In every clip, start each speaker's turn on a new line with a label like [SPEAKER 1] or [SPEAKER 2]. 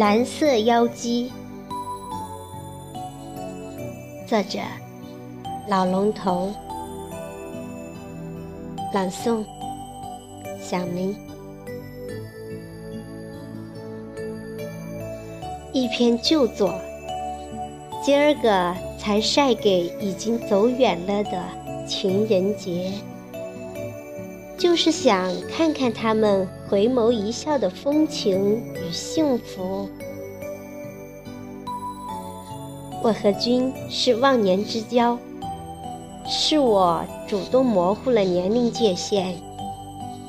[SPEAKER 1] 蓝色妖姬，作者：老龙头，朗诵：小明。一篇旧作，今儿个才晒给已经走远了的情人节。就是想看看他们回眸一笑的风情与幸福。我和君是忘年之交，是我主动模糊了年龄界限，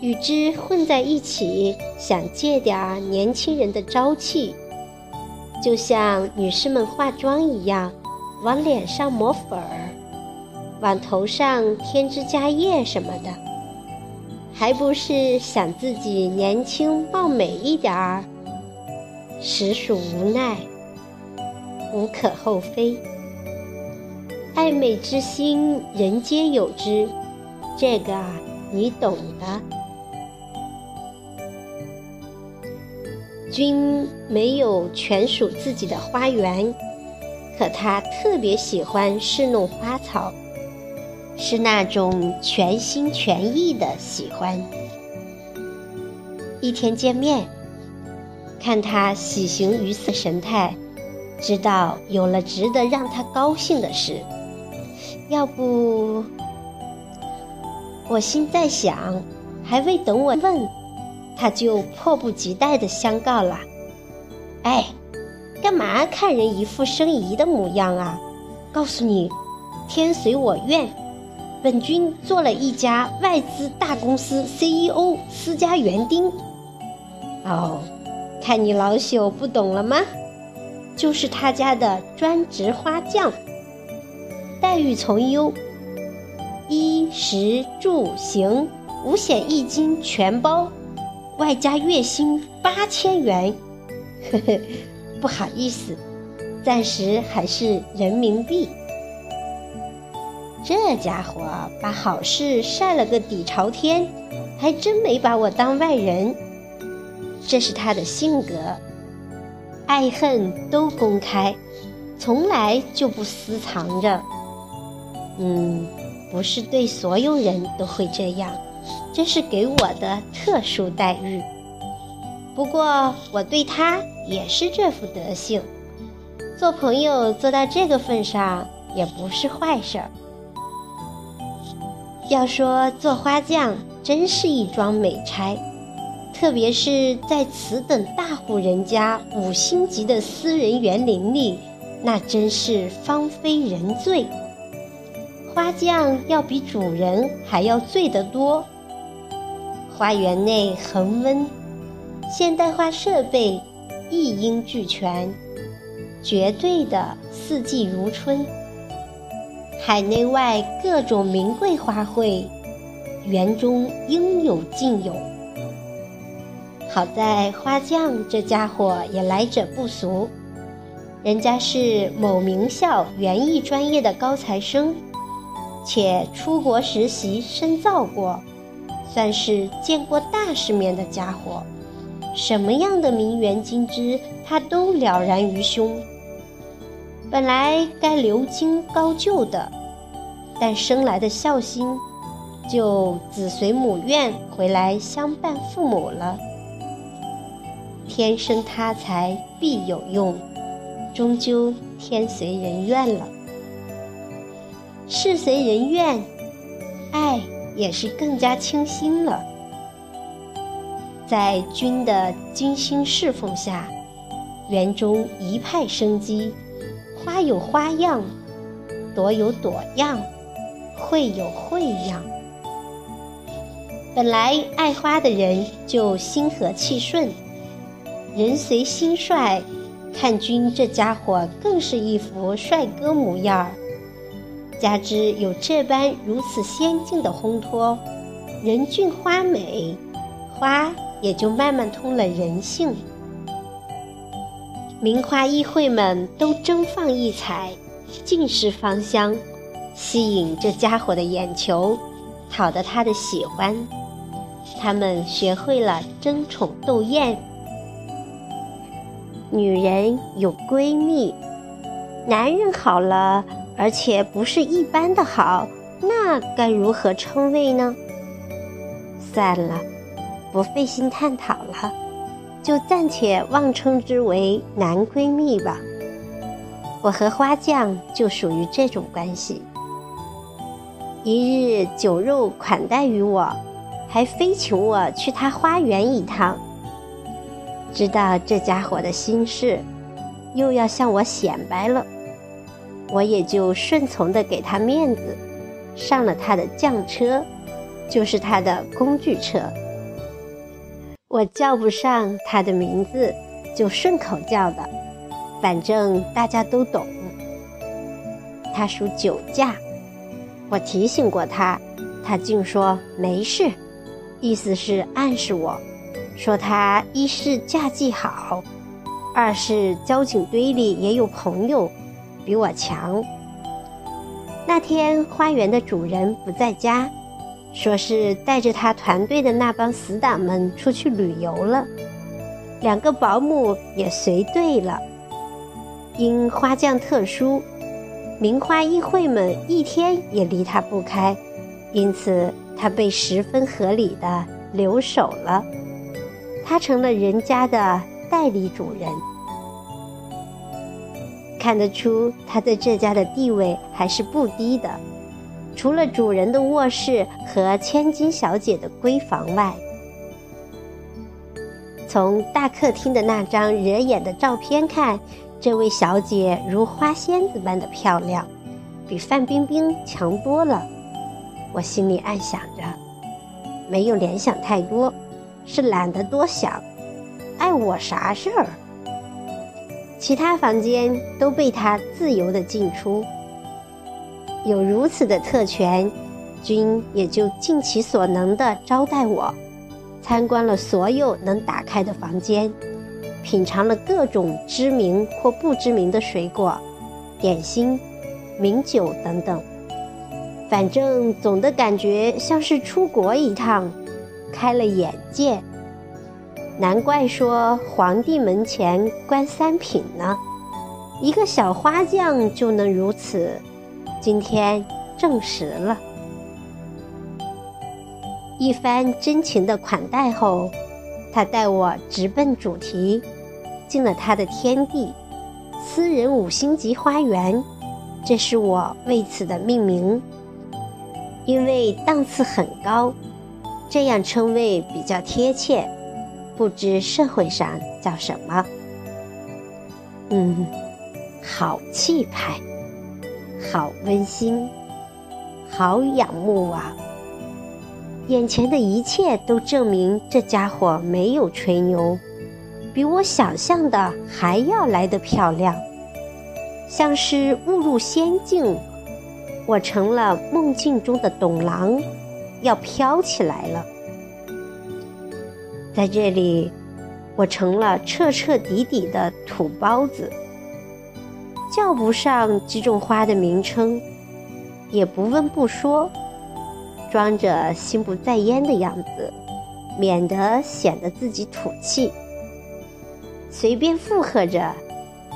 [SPEAKER 1] 与之混在一起，想借点年轻人的朝气，就像女士们化妆一样，往脸上抹粉儿，往头上添枝加叶什么的。还不是想自己年轻貌美一点儿，实属无奈，无可厚非。爱美之心，人皆有之，这个你懂的。君没有全属自己的花园，可他特别喜欢侍弄花草。是那种全心全意的喜欢。一天见面，看他喜形于色神态，知道有了值得让他高兴的事。要不，我心在想，还未等我问，他就迫不及待地相告了：“哎，干嘛看人一副生疑的模样啊？告诉你，天随我愿。”本君做了一家外资大公司 CEO，私家园丁。哦，看你老朽不懂了吗？就是他家的专职花匠，待遇从优，衣食住行五险一金全包，外加月薪八千元。呵呵，不好意思，暂时还是人民币。这家伙把好事晒了个底朝天，还真没把我当外人。这是他的性格，爱恨都公开，从来就不私藏着。嗯，不是对所有人都会这样，这是给我的特殊待遇。不过我对他也是这副德行，做朋友做到这个份上也不是坏事儿。要说做花匠真是一桩美差，特别是在此等大户人家五星级的私人园林里，那真是芳菲人醉。花匠要比主人还要醉得多。花园内恒温，现代化设备一应俱全，绝对的四季如春。海内外各种名贵花卉，园中应有尽有。好在花匠这家伙也来者不俗，人家是某名校园艺专业的高材生，且出国实习深造过，算是见过大世面的家伙。什么样的名园金枝，他都了然于胸。本来该留京高就的，但生来的孝心，就子随母愿回来相伴父母了。天生他才必有用，终究天随人愿了。事随人愿，爱也是更加清新了。在君的精心侍奉下，园中一派生机。花有花样，朵有朵样，卉有卉样。本来爱花的人就心和气顺，人随心帅，看君这家伙更是一副帅哥模样儿。加之有这般如此仙境的烘托，人俊花美，花也就慢慢通了人性。名花异卉们都争放异彩，尽是芳香，吸引这家伙的眼球，讨得他的喜欢。他们学会了争宠斗艳，女人有闺蜜，男人好了，而且不是一般的好，那该如何称谓呢？算了，不费心探讨了，就暂且妄称之为男闺蜜吧。我和花匠就属于这种关系。一日酒肉款待于我，还非请我去他花园一趟。知道这家伙的心事，又要向我显摆了，我也就顺从的给他面子，上了他的酱车，就是他的工具车。我叫不上他的名字，就顺口叫的，反正大家都懂。他属酒驾。我提醒过他，他竟说没事，意思是暗示我，说他一是驾技好，二是交警堆里也有朋友，比我强。那天花园的主人不在家，说是带着他团队的那帮死党们出去旅游了，两个保姆也随队了。因花匠特殊。名花异卉们一天也离他不开，因此他被十分合理的留守了。他成了人家的代理主人，看得出他在这家的地位还是不低的。除了主人的卧室和千金小姐的闺房外，从大客厅的那张惹眼的照片看。这位小姐如花仙子般的漂亮，比范冰冰强多了。我心里暗想着，没有联想太多，是懒得多想，碍我啥事儿？其他房间都被她自由的进出，有如此的特权，君也就尽其所能的招待我，参观了所有能打开的房间。品尝了各种知名或不知名的水果、点心、名酒等等，反正总的感觉像是出国一趟，开了眼界。难怪说皇帝门前观三品呢，一个小花匠就能如此，今天证实了。一番真情的款待后。他带我直奔主题，进了他的天地——私人五星级花园，这是我为此的命名。因为档次很高，这样称谓比较贴切。不知社会上叫什么？嗯，好气派，好温馨，好仰慕啊！眼前的一切都证明这家伙没有吹牛，比我想象的还要来得漂亮，像是误入仙境。我成了梦境中的董郎，要飘起来了。在这里，我成了彻彻底底的土包子，叫不上几种花的名称，也不问不说。装着心不在焉的样子，免得显得自己土气。随便附和着，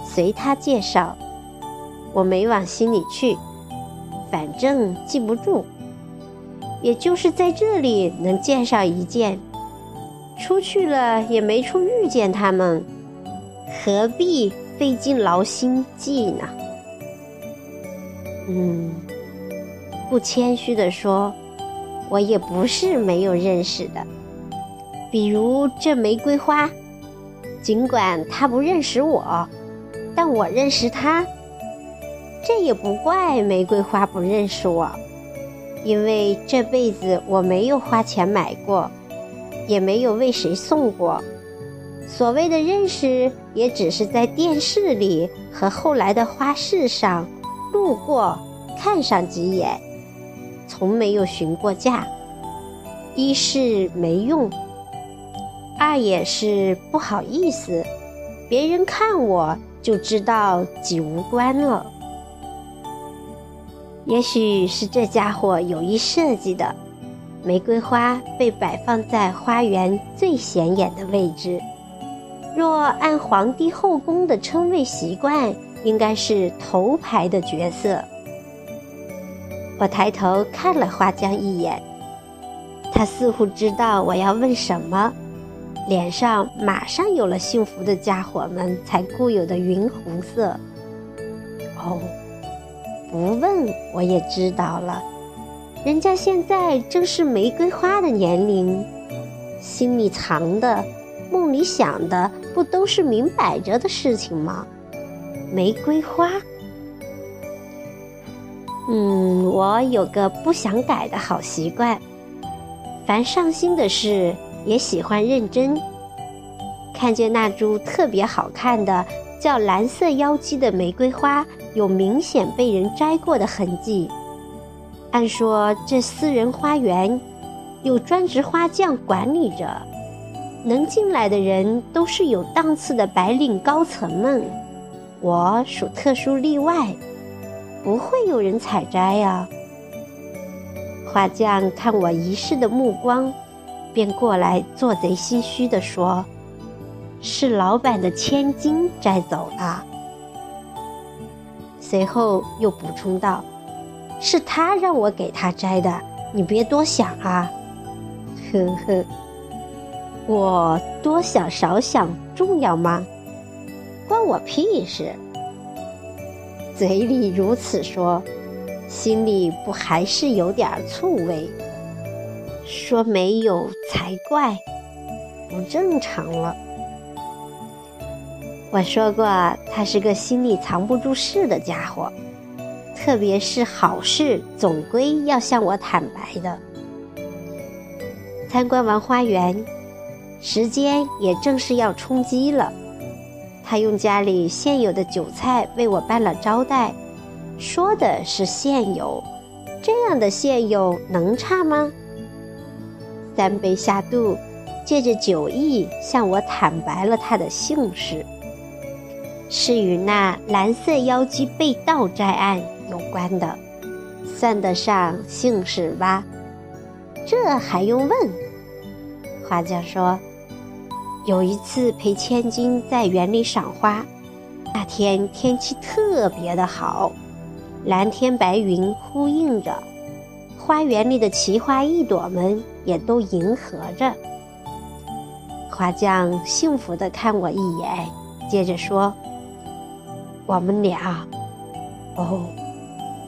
[SPEAKER 1] 随他介绍，我没往心里去，反正记不住。也就是在这里能见上一见，出去了也没处遇见他们，何必费尽劳心记呢？嗯，不谦虚的说。我也不是没有认识的，比如这玫瑰花，尽管他不认识我，但我认识他。这也不怪玫瑰花不认识我，因为这辈子我没有花钱买过，也没有为谁送过。所谓的认识，也只是在电视里和后来的花市上路过看上几眼。从没有询过价，一是没用，二也是不好意思，别人看我就知道己无关了。也许是这家伙有意设计的，玫瑰花被摆放在花园最显眼的位置，若按皇帝后宫的称谓习惯，应该是头牌的角色。我抬头看了花江一眼，他似乎知道我要问什么，脸上马上有了幸福的家伙们才固有的云红色。哦，不问我也知道了，人家现在正是玫瑰花的年龄，心里藏的、梦里想的，不都是明摆着的事情吗？玫瑰花。嗯，我有个不想改的好习惯，凡上心的事也喜欢认真。看见那株特别好看的叫蓝色妖姬的玫瑰花，有明显被人摘过的痕迹。按说这私人花园有专职花匠管理着，能进来的人都是有档次的白领高层们，我属特殊例外。不会有人采摘呀。花匠看我一世的目光，便过来做贼心虚的说：“是老板的千金摘走了。”随后又补充道：“是他让我给他摘的，你别多想啊。”呵呵，我多想少想重要吗？关我屁事！嘴里如此说，心里不还是有点醋味？说没有才怪，不正常了。我说过，他是个心里藏不住事的家伙，特别是好事，总归要向我坦白的。参观完花园，时间也正是要充饥了。他用家里现有的酒菜为我办了招待，说的是现有，这样的现有能差吗？三杯下肚，借着酒意向我坦白了他的姓氏，是与那蓝色妖姬被盗摘案有关的，算得上姓氏吧？这还用问？花匠说。有一次陪千金在园里赏花，那天天气特别的好，蓝天白云呼应着，花园里的奇花异朵们也都迎合着。花匠幸福的看我一眼，接着说：“我们俩，哦，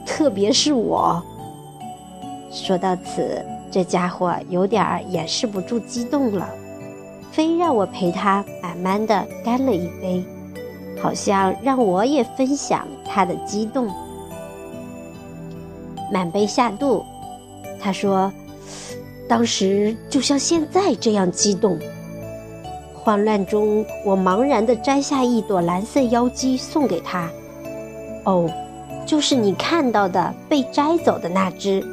[SPEAKER 1] 特别是我。”说到此，这家伙有点掩饰不住激动了。非让我陪他慢慢的干了一杯，好像让我也分享他的激动。满杯下肚，他说：“当时就像现在这样激动。慌乱中，我茫然的摘下一朵蓝色妖姬送给他。哦，就是你看到的被摘走的那只。”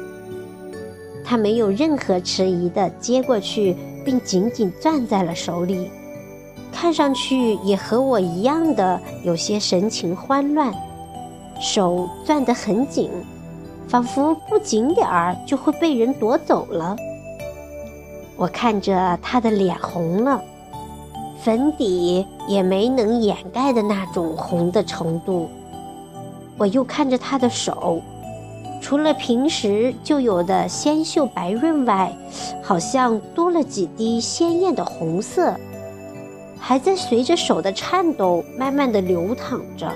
[SPEAKER 1] 他没有任何迟疑的接过去。并紧紧攥在了手里，看上去也和我一样的有些神情慌乱，手攥得很紧，仿佛不紧点儿就会被人夺走了。我看着他的脸红了，粉底也没能掩盖的那种红的程度。我又看着他的手。除了平时就有的纤秀白润外，好像多了几滴鲜艳的红色，还在随着手的颤抖慢慢的流淌着。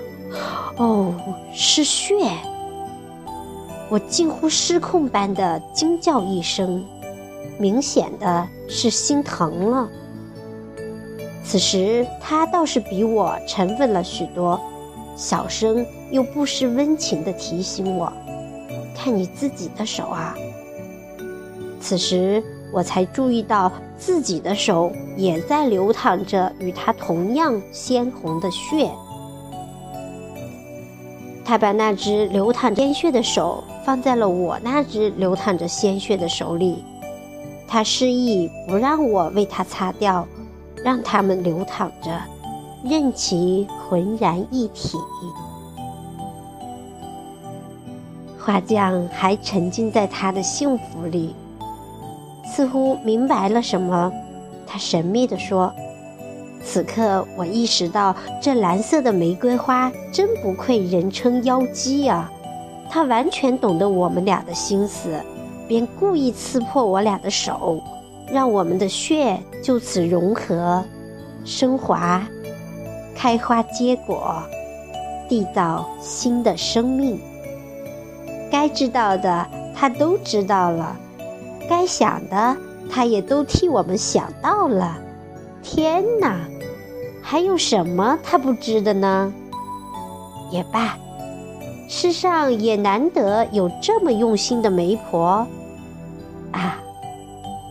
[SPEAKER 1] 哦，是血！我近乎失控般的惊叫一声，明显的是心疼了。此时他倒是比我沉稳了许多，小声又不失温情的提醒我。看你自己的手啊！此时我才注意到自己的手也在流淌着与他同样鲜红的血。他把那只流淌鲜血的手放在了我那只流淌着鲜血的手里，他示意不让我为他擦掉，让他们流淌着，任其浑然一体。花匠还沉浸在他的幸福里，似乎明白了什么。他神秘地说：“此刻我意识到，这蓝色的玫瑰花真不愧人称妖姬啊！他完全懂得我们俩的心思，便故意刺破我俩的手，让我们的血就此融合、升华、开花结果，缔造新的生命。该知道的，他都知道了；该想的，他也都替我们想到了。天哪，还有什么他不知的呢？也罢，世上也难得有这么用心的媒婆啊！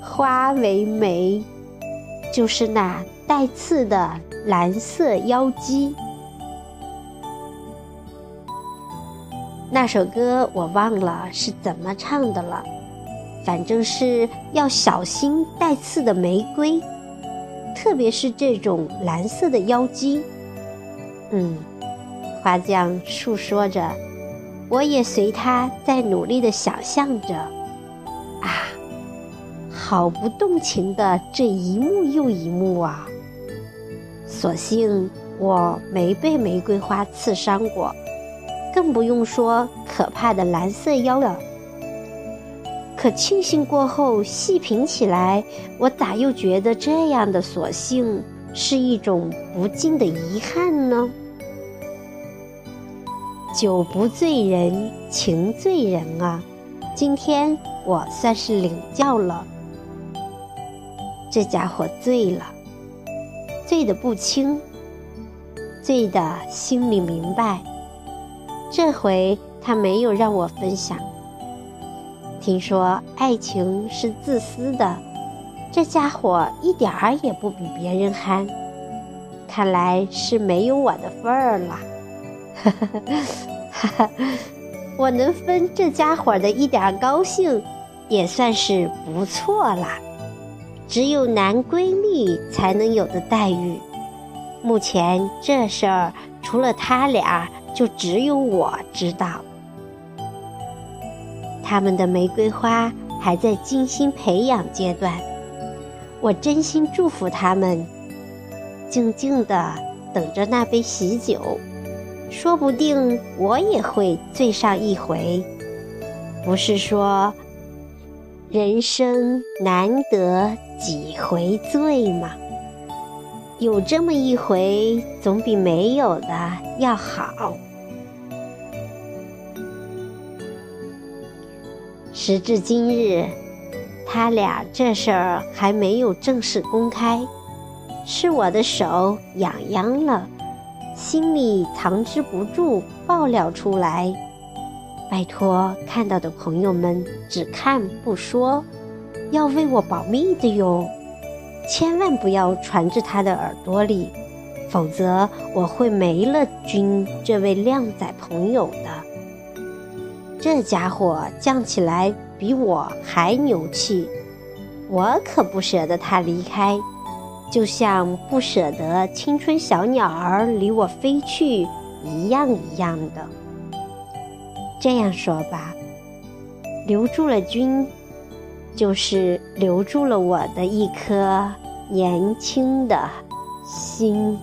[SPEAKER 1] 花为媒，就是那带刺的蓝色妖姬。那首歌我忘了是怎么唱的了，反正是要小心带刺的玫瑰，特别是这种蓝色的妖姬。嗯，花匠述说着，我也随他在努力的想象着。啊，好不动情的这一幕又一幕啊！所幸我没被玫瑰花刺伤过。更不用说可怕的蓝色妖了。可庆幸过后细品起来，我咋又觉得这样的索性是一种不尽的遗憾呢？酒不醉人，情醉人啊！今天我算是领教了，这家伙醉了，醉得不轻，醉得心里明白。这回他没有让我分享。听说爱情是自私的，这家伙一点儿也不比别人憨，看来是没有我的份儿了。哈哈，我能分这家伙的一点高兴，也算是不错啦。只有男闺蜜才能有的待遇。目前这事儿，除了他俩。就只有我知道，他们的玫瑰花还在精心培养阶段。我真心祝福他们，静静的等着那杯喜酒，说不定我也会醉上一回。不是说人生难得几回醉吗？有这么一回，总比没有的要好。时至今日，他俩这事儿还没有正式公开，是我的手痒痒了，心里藏之不住，爆料出来。拜托看到的朋友们只看不说，要为我保密的哟，千万不要传至他的耳朵里，否则我会没了君这位靓仔朋友的。这家伙犟起来比我还牛气，我可不舍得他离开，就像不舍得青春小鸟儿离我飞去一样一样的。这样说吧，留住了君，就是留住了我的一颗年轻的心。